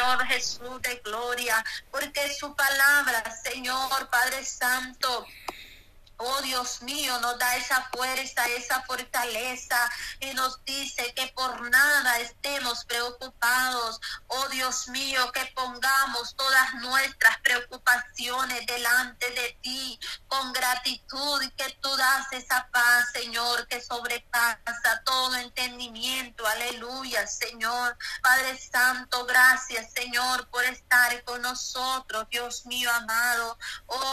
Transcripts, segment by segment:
Señor Jesús de gloria, porque su palabra, Señor Padre Santo, Oh Dios mío, nos da esa fuerza, esa fortaleza y nos dice que por nada estemos preocupados. Oh Dios mío, que pongamos todas nuestras preocupaciones delante de ti con gratitud y que tú das esa paz, Señor, que sobrepasa todo entendimiento. Aleluya, Señor. Padre Santo, gracias, Señor, por estar con nosotros, Dios mío amado.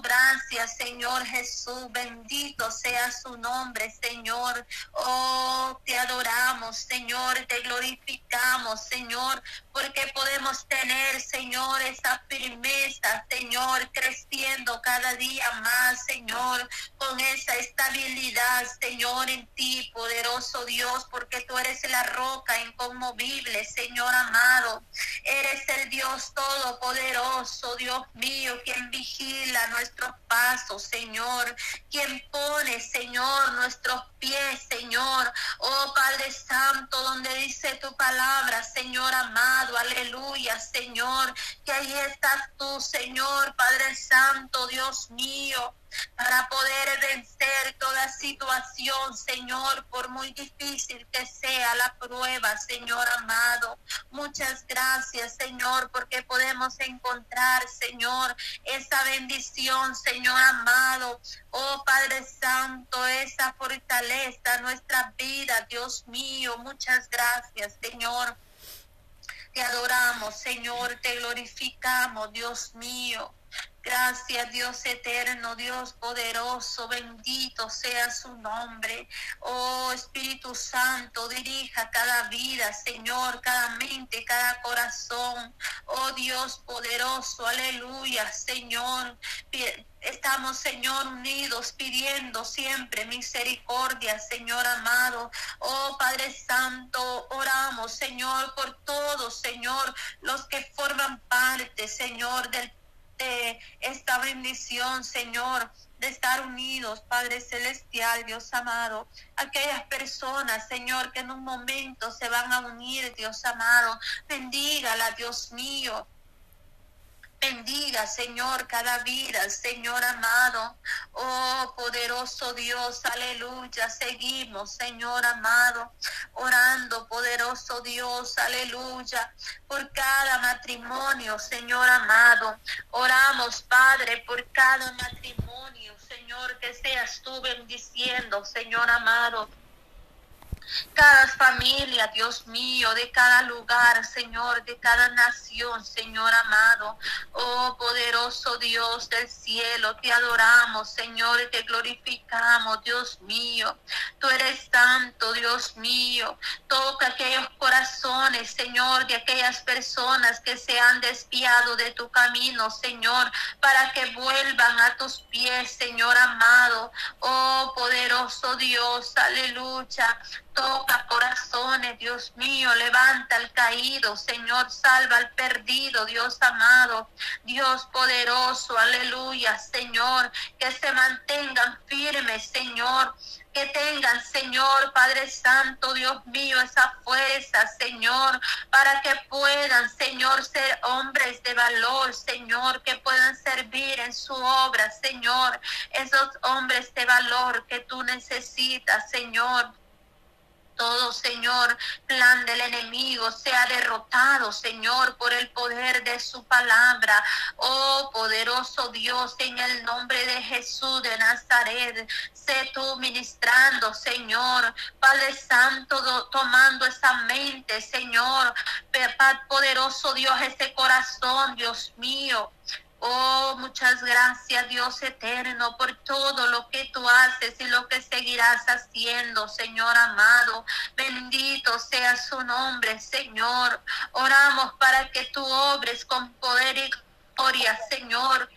Gracias, Señor Jesús bendito sea su nombre, Señor. Oh, te adoramos, Señor, te glorificamos, Señor, porque podemos tener, Señor, esa firmeza, Señor, creciendo cada día más, Señor, con esa estabilidad, Señor, en ti, poderoso Dios, porque tú eres la roca inconmovible, Señor amado. Eres el Dios todopoderoso, Dios mío, quien vigila nuestros pasos, Señor, quien pone, Señor, nuestros pies, Señor. Oh Padre Santo, donde dice tu palabra, Señor amado, aleluya, Señor, que ahí estás tú, Señor, Padre Santo, Dios mío para poder vencer toda situación, Señor, por muy difícil que sea la prueba, Señor amado. Muchas gracias, Señor, porque podemos encontrar, Señor, esa bendición, Señor amado. Oh Padre Santo, esa fortaleza, nuestra vida, Dios mío. Muchas gracias, Señor. Te adoramos, Señor, te glorificamos, Dios mío. Gracias Dios eterno, Dios poderoso, bendito sea su nombre. Oh Espíritu Santo, dirija cada vida, Señor, cada mente, cada corazón. Oh Dios poderoso, aleluya, Señor. Estamos, Señor, unidos pidiendo siempre misericordia, Señor amado. Oh Padre Santo, oramos, Señor, por todos, Señor, los que forman parte, Señor, del esta bendición, Señor, de estar unidos, Padre Celestial, Dios amado. Aquellas personas, Señor, que en un momento se van a unir, Dios amado. Bendígala, Dios mío. Bendiga, Señor, cada vida, Señor amado. Oh, poderoso Dios, aleluya. Seguimos, Señor amado, orando, poderoso Dios, aleluya, por cada matrimonio, Señor amado. Oramos, Padre, por cada matrimonio, Señor, que seas tú bendiciendo, Señor amado cada familia, Dios mío, de cada lugar, Señor, de cada nación, Señor amado. Oh poderoso Dios del cielo, te adoramos, Señor, y te glorificamos, Dios mío. Tú eres santo, Dios mío. Toca aquellos corazones, Señor, de aquellas personas que se han desviado de tu camino, Señor, para que vuelvan a tus pies, Señor amado. Oh poderoso Dios, aleluya. Toca corazones, Dios mío, levanta al caído, Señor, salva al perdido, Dios amado, Dios poderoso, aleluya, Señor, que se mantengan firmes, Señor, que tengan, Señor, Padre Santo, Dios mío, esa fuerza, Señor, para que puedan, Señor, ser hombres de valor, Señor, que puedan servir en su obra, Señor, esos hombres de valor que tú necesitas, Señor todo, Señor, plan del enemigo sea derrotado, Señor, por el poder de su palabra. Oh, poderoso Dios, en el nombre de Jesús de Nazaret, sé tú ministrando, Señor. Padre Santo, tomando esa mente, Señor. Poderoso Dios, ese corazón, Dios mío. Oh, muchas gracias Dios eterno por todo lo que tú haces y lo que seguirás haciendo, Señor amado. Bendito sea su nombre, Señor. Oramos para que tú obres con poder y Señor.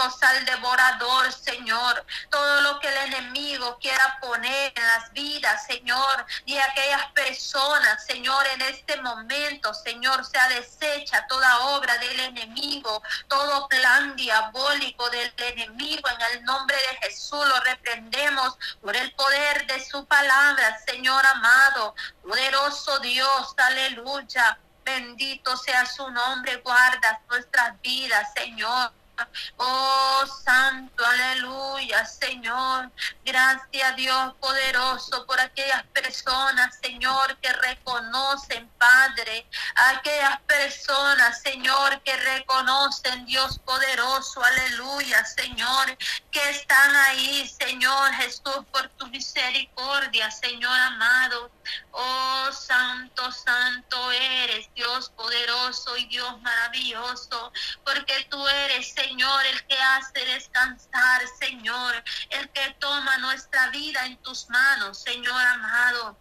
Al devorador, Señor. Todo lo que el enemigo quiera poner en las vidas, Señor, y aquellas personas, Señor, en este momento, Señor, sea deshecha toda obra del enemigo, todo plan diabólico del enemigo. En el nombre de Jesús lo reprendemos por el poder de su palabra, Señor amado. Poderoso Dios, aleluya. Bendito sea su nombre, guarda nuestras vidas, Señor. Oh Santo, aleluya, Señor. Gracias Dios poderoso por aquellas personas, Señor, que reconocen, Padre. Aquellas personas, Señor, que reconocen, Dios poderoso, aleluya, Señor, que están ahí, Señor Jesús, por tu misericordia, Señor amado. Oh Santo, Santo eres, Dios poderoso y Dios maravilloso, porque tú eres, Señor Señor, el que hace descansar, Señor, el que toma nuestra vida en tus manos, Señor amado.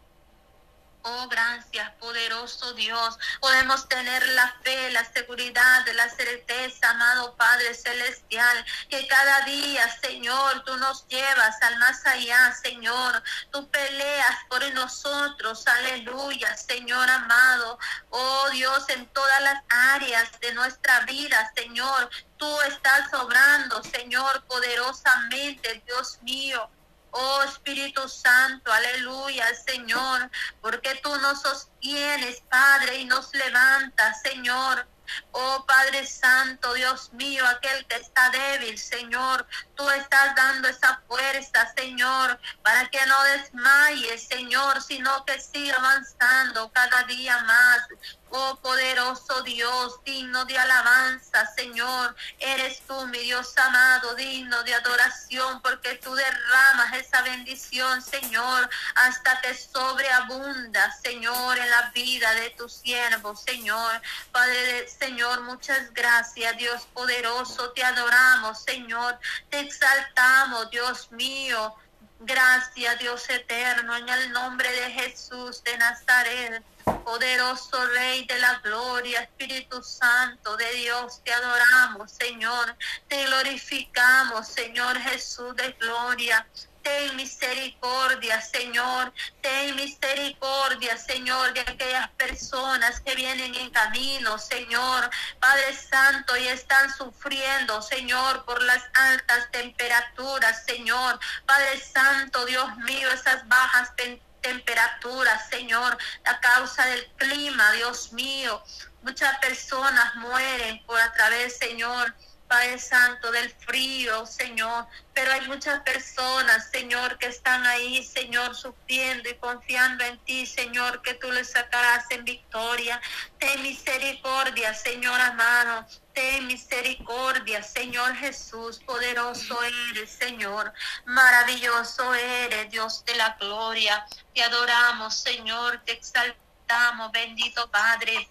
Oh, gracias, poderoso Dios. Podemos tener la fe, la seguridad, la certeza, amado Padre Celestial, que cada día, Señor, tú nos llevas al más allá, Señor. Tú peleas por nosotros, aleluya, Señor amado. Oh Dios, en todas las áreas de nuestra vida, Señor, tú estás obrando, Señor, poderosamente, Dios mío. Oh Espíritu Santo, aleluya, Señor, porque tú nos sostienes, Padre, y nos levantas, Señor. Oh Padre Santo, Dios mío, aquel que está débil, Señor, tú estás dando esa fuerza, Señor, para que no desmayes, Señor, sino que siga avanzando cada día más. Oh poderoso Dios, digno de alabanza, Señor. Eres tú, mi Dios amado, digno de adoración, porque tú derramas esa bendición, Señor, hasta que sobreabunda, Señor, en la vida de tu siervo, Señor. Padre, Señor, muchas gracias, Dios poderoso. Te adoramos, Señor. Te exaltamos, Dios mío. Gracias, Dios eterno, en el nombre de Jesús de Nazaret. Poderoso Rey de la Gloria, Espíritu Santo de Dios, te adoramos, Señor. Te glorificamos, Señor Jesús de Gloria. Ten misericordia, Señor. Ten misericordia, Señor, de aquellas personas que vienen en camino, Señor. Padre Santo, y están sufriendo, Señor, por las altas temperaturas, Señor. Padre Santo, Dios mío, esas bajas temperaturas temperatura, Señor, a causa del clima, Dios mío. Muchas personas mueren por a través, Señor, Padre Santo, del frío, Señor. Pero hay muchas personas, Señor, que están ahí, Señor, sufriendo y confiando en ti, Señor, que tú les sacarás en victoria. Ten misericordia, Señor amado. Ten misericordia, Señor Jesús. Poderoso eres, Señor. Maravilloso eres, Dios de la gloria. Te adoramos, Señor. Te exaltamos, bendito Padre.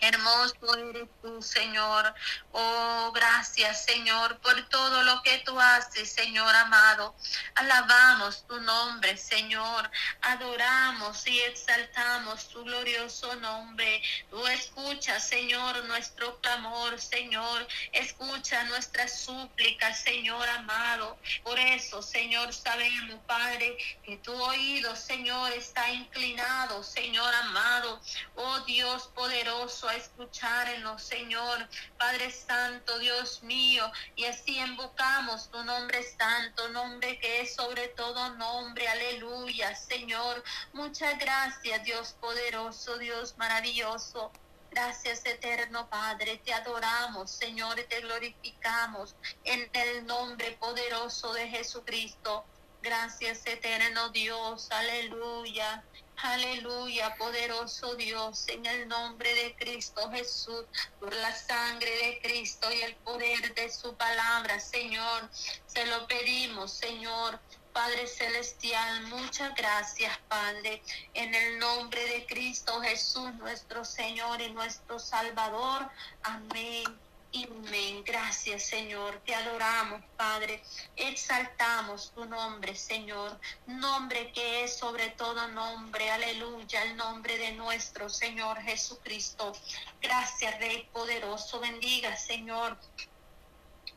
Hermoso eres tú, Señor. Oh, gracias, Señor, por todo lo que tú haces, Señor amado. Alabamos tu nombre, Señor. Adoramos y exaltamos tu glorioso nombre. Tú escuchas, Señor, nuestro clamor, Señor. Escucha nuestras súplicas, Señor amado. Por eso, Señor, sabemos, Padre, que tu oído, Señor, está inclinado, Señor amado. Oh Dios poderoso a escucharnos, Señor. Padre Santo, Dios mío, y así invocamos tu nombre santo, nombre que es sobre todo nombre. Aleluya, Señor. Muchas gracias, Dios poderoso, Dios maravilloso. Gracias eterno Padre, te adoramos Señor, te glorificamos en el nombre poderoso de Jesucristo. Gracias eterno Dios, aleluya. Aleluya, poderoso Dios, en el nombre de Cristo Jesús, por la sangre de Cristo y el poder de su palabra, Señor. Se lo pedimos, Señor. Padre Celestial, muchas gracias, Padre, en el nombre de Cristo Jesús, nuestro Señor y nuestro Salvador. Amén Amén. Gracias, Señor. Te adoramos, Padre. Exaltamos tu nombre, Señor. Nombre que es sobre todo nombre. Aleluya. El nombre de nuestro Señor Jesucristo. Gracias, Rey poderoso. Bendiga, Señor.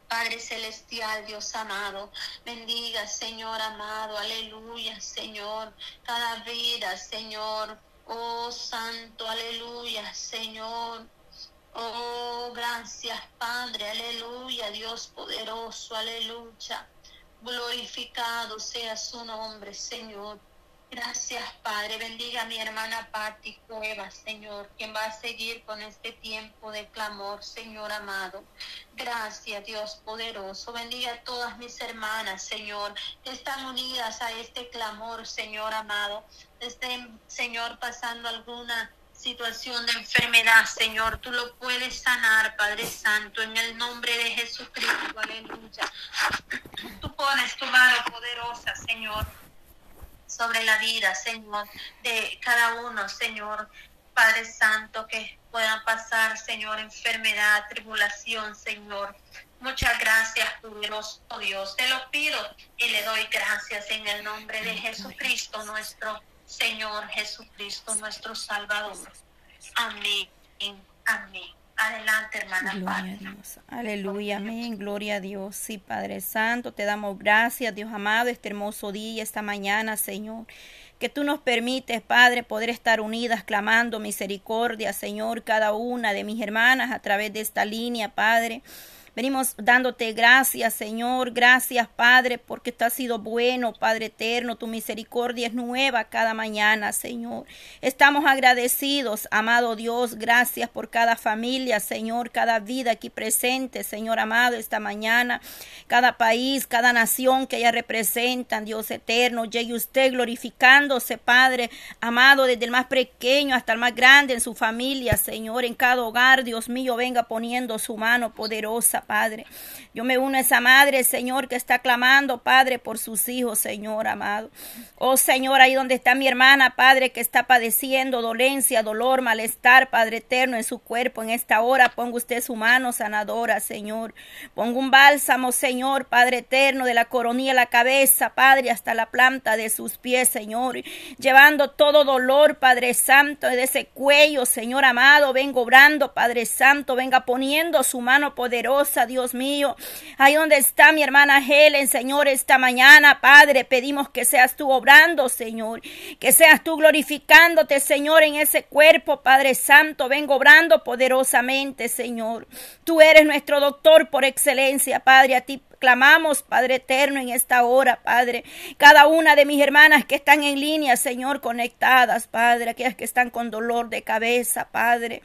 Padre celestial, Dios amado, bendiga, Señor amado, aleluya, Señor, cada vida, Señor, oh Santo, aleluya, Señor, Oh, gracias Padre, aleluya, Dios poderoso, aleluya. Glorificado sea su nombre, Señor. Gracias, Padre. Bendiga a mi hermana Patti Cuevas, Señor, quien va a seguir con este tiempo de clamor, Señor amado. Gracias, Dios poderoso. Bendiga a todas mis hermanas, Señor, que están unidas a este clamor, Señor amado. Estén, Señor, pasando alguna situación de enfermedad, Señor, tú lo puedes sanar, Padre Santo, en el nombre de Jesucristo, aleluya. Tú pones tu mano poderosa, Señor sobre la vida, Señor, de cada uno, Señor. Padre Santo, que puedan pasar, Señor, enfermedad, tribulación, Señor. Muchas gracias, poderoso Dios. Te lo pido y le doy gracias en el nombre de Jesucristo, nuestro Señor Jesucristo, nuestro Salvador. Amén. Amén. Adelante, hermana. Gloria a Dios. Aleluya, amén. Gloria a Dios. Sí, Padre Santo, te damos gracias, Dios amado, este hermoso día, esta mañana, Señor. Que tú nos permites, Padre, poder estar unidas clamando misericordia, Señor, cada una de mis hermanas a través de esta línea, Padre. Venimos dándote gracias, Señor. Gracias, Padre, porque tú has sido bueno, Padre eterno. Tu misericordia es nueva cada mañana, Señor. Estamos agradecidos, amado Dios. Gracias por cada familia, Señor, cada vida aquí presente, Señor amado, esta mañana. Cada país, cada nación que ella representan, Dios eterno. Llegue usted glorificándose, Padre, amado, desde el más pequeño hasta el más grande en su familia, Señor. En cada hogar, Dios mío, venga poniendo su mano poderosa Padre. Yo me uno a esa madre, Señor, que está clamando, Padre, por sus hijos, Señor amado. Oh, Señor, ahí donde está mi hermana, Padre, que está padeciendo dolencia, dolor, malestar, Padre eterno, en su cuerpo. En esta hora ponga usted su mano sanadora, Señor. Ponga un bálsamo, Señor, Padre eterno, de la coronilla a la cabeza, Padre, hasta la planta de sus pies, Señor. Llevando todo dolor, Padre Santo, de ese cuello, Señor amado. Vengo obrando, Padre Santo. Venga poniendo su mano poderosa Dios mío. Ahí donde está mi hermana Helen, Señor, esta mañana, Padre, pedimos que seas tú obrando, Señor. Que seas tú glorificándote, Señor, en ese cuerpo, Padre Santo. Vengo obrando poderosamente, Señor. Tú eres nuestro doctor por excelencia, Padre. A ti clamamos, Padre eterno, en esta hora, Padre. Cada una de mis hermanas que están en línea, Señor, conectadas, Padre. Aquellas que están con dolor de cabeza, Padre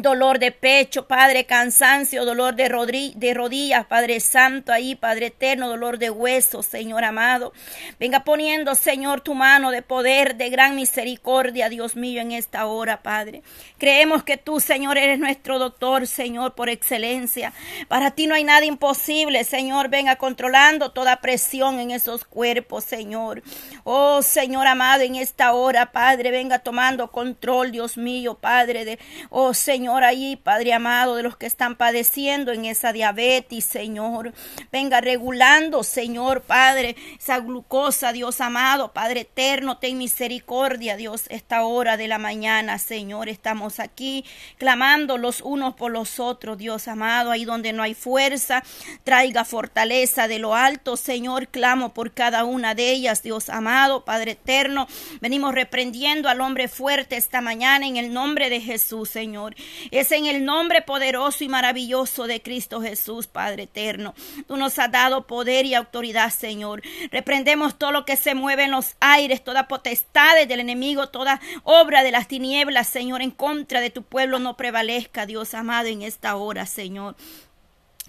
dolor de pecho, Padre, cansancio, dolor de, de, rodillas, Padre Santo, ahí, Padre eterno, dolor de huesos, Señor amado. Venga poniendo, Señor, tu mano de poder, de gran misericordia, Dios mío, en esta hora, Padre. Creemos que tú, Señor, eres nuestro doctor, Señor, por excelencia. Para ti no hay nada imposible, Señor. Venga controlando toda presión en esos cuerpos, Señor. Oh, Señor amado, en esta hora, Padre, venga tomando control, Dios mío, Padre, de, oh, Señor Señor, ahí, Padre amado, de los que están padeciendo en esa diabetes, Señor. Venga regulando, Señor, Padre, esa glucosa, Dios amado, Padre eterno, ten misericordia, Dios, esta hora de la mañana, Señor. Estamos aquí clamando los unos por los otros, Dios amado, ahí donde no hay fuerza, traiga fortaleza de lo alto, Señor. Clamo por cada una de ellas, Dios amado, Padre eterno. Venimos reprendiendo al hombre fuerte esta mañana en el nombre de Jesús, Señor. Es en el nombre poderoso y maravilloso de Cristo Jesús, Padre eterno. Tú nos has dado poder y autoridad, Señor. Reprendemos todo lo que se mueve en los aires, toda potestad del enemigo, toda obra de las tinieblas, Señor, en contra de tu pueblo no prevalezca, Dios amado, en esta hora, Señor.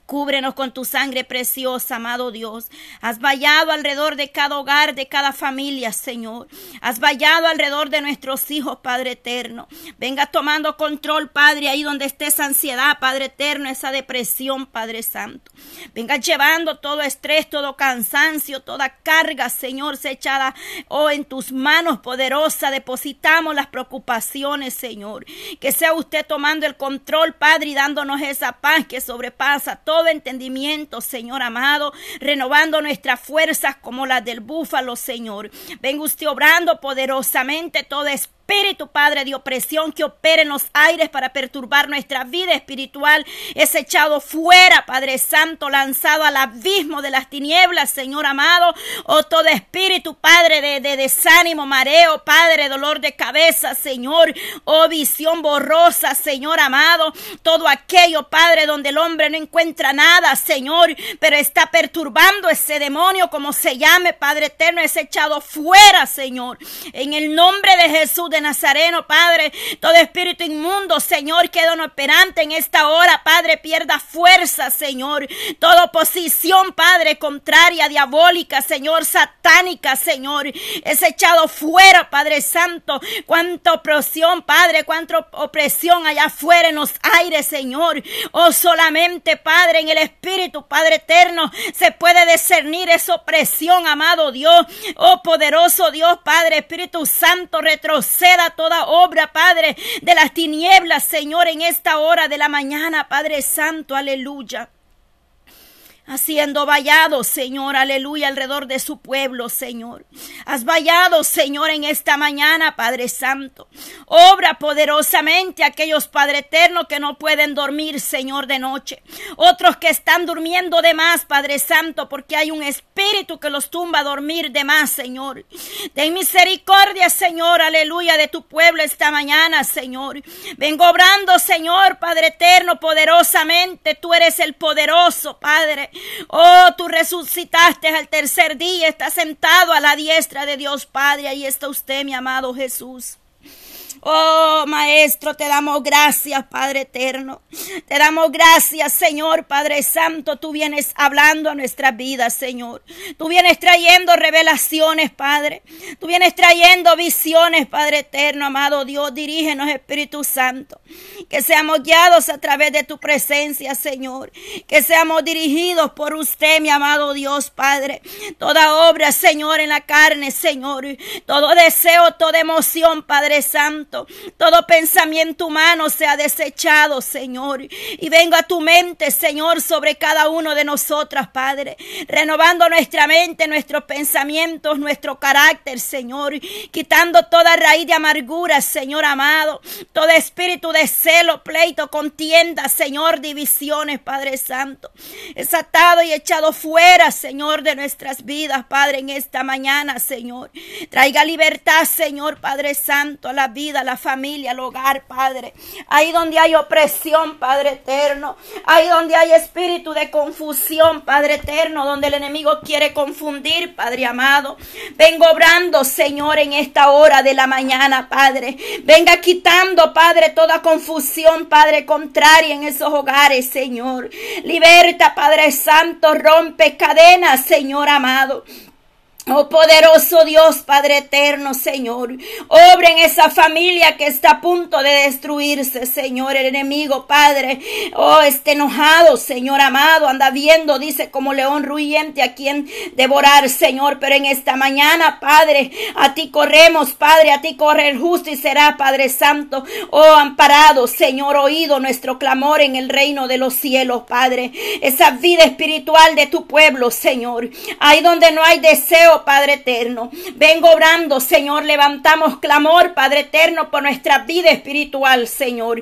Cúbrenos con tu sangre preciosa, amado Dios. Has vallado alrededor de cada hogar, de cada familia, Señor. Has vallado alrededor de nuestros hijos, Padre eterno. Venga tomando control, Padre, ahí donde esté esa ansiedad, Padre eterno, esa depresión, Padre Santo. Venga llevando todo estrés, todo cansancio, toda carga, Señor, se echada, oh, en tus manos poderosas. Depositamos las preocupaciones, Señor. Que sea usted tomando el control, Padre, y dándonos esa paz que sobrepasa todo todo entendimiento, Señor amado, renovando nuestras fuerzas como las del búfalo, Señor. Venga usted obrando poderosamente toda espíritu espíritu, Padre, de opresión que opere en los aires para perturbar nuestra vida espiritual es echado fuera, Padre Santo, lanzado al abismo de las tinieblas, Señor amado. Oh, todo espíritu, Padre, de, de desánimo, mareo, Padre, dolor de cabeza, Señor. Oh, visión borrosa, Señor amado. Todo aquello, Padre, donde el hombre no encuentra nada, Señor, pero está perturbando ese demonio, como se llame, Padre eterno, es echado fuera, Señor. En el nombre de Jesús de Nazareno, Padre, todo espíritu inmundo, Señor, queda operante en esta hora, Padre, pierda fuerza, Señor. Toda oposición, Padre, contraria, diabólica, Señor, satánica, Señor, es echado fuera, Padre Santo. Cuánta opresión, Padre, cuánta opresión allá afuera en los aires, Señor. Oh, solamente, Padre, en el Espíritu, Padre eterno, se puede discernir esa opresión, amado Dios. Oh, poderoso Dios, Padre, Espíritu Santo, retroceda toda obra, Padre, de las tinieblas, Señor, en esta hora de la mañana, Padre Santo, aleluya haciendo vallado, Señor, aleluya, alrededor de su pueblo, Señor. Has vallado, Señor, en esta mañana, Padre Santo. Obra poderosamente aquellos, Padre Eterno, que no pueden dormir, Señor, de noche. Otros que están durmiendo de más, Padre Santo, porque hay un espíritu que los tumba a dormir de más, Señor. Ten misericordia, Señor, aleluya, de tu pueblo esta mañana, Señor. Vengo obrando, Señor, Padre Eterno, poderosamente. Tú eres el poderoso, Padre. Oh, tú resucitaste al tercer día, está sentado a la diestra de Dios Padre. Ahí está usted, mi amado Jesús. Oh, Maestro, te damos gracias, Padre eterno. Te damos gracias, Señor, Padre Santo. Tú vienes hablando a nuestras vidas, Señor. Tú vienes trayendo revelaciones, Padre. Tú vienes trayendo visiones, Padre eterno, amado Dios. Dirígenos, Espíritu Santo. Que seamos guiados a través de tu presencia, Señor. Que seamos dirigidos por usted, mi amado Dios, Padre. Toda obra, Señor, en la carne, Señor. Todo deseo, toda emoción, Padre Santo todo pensamiento humano sea desechado, Señor. Y venga a tu mente, Señor, sobre cada uno de nosotras, Padre. Renovando nuestra mente, nuestros pensamientos, nuestro carácter, Señor. Quitando toda raíz de amargura, Señor amado. Todo espíritu de celo, pleito, contienda, Señor, divisiones, Padre Santo. Es atado y echado fuera, Señor, de nuestras vidas, Padre, en esta mañana, Señor. Traiga libertad, Señor, Padre Santo, a la vida la familia, al hogar, Padre. Ahí donde hay opresión, Padre eterno. Ahí donde hay espíritu de confusión, Padre eterno, donde el enemigo quiere confundir, Padre amado. Vengo obrando, Señor, en esta hora de la mañana, Padre. Venga quitando, Padre, toda confusión, Padre, contraria en esos hogares, Señor. Liberta, Padre Santo, rompe cadenas, Señor amado. Oh poderoso Dios, Padre eterno, Señor, obra en esa familia que está a punto de destruirse, Señor, el enemigo, Padre. Oh, esté enojado, Señor amado, anda viendo, dice como león ruyente a quien devorar, Señor. Pero en esta mañana, Padre, a ti corremos, Padre, a ti corre el justo y será, Padre Santo. Oh, amparado, Señor, oído nuestro clamor en el reino de los cielos, Padre. Esa vida espiritual de tu pueblo, Señor. Ahí donde no hay deseo Padre eterno. Vengo obrando, Señor. Levantamos clamor, Padre eterno, por nuestra vida espiritual, Señor.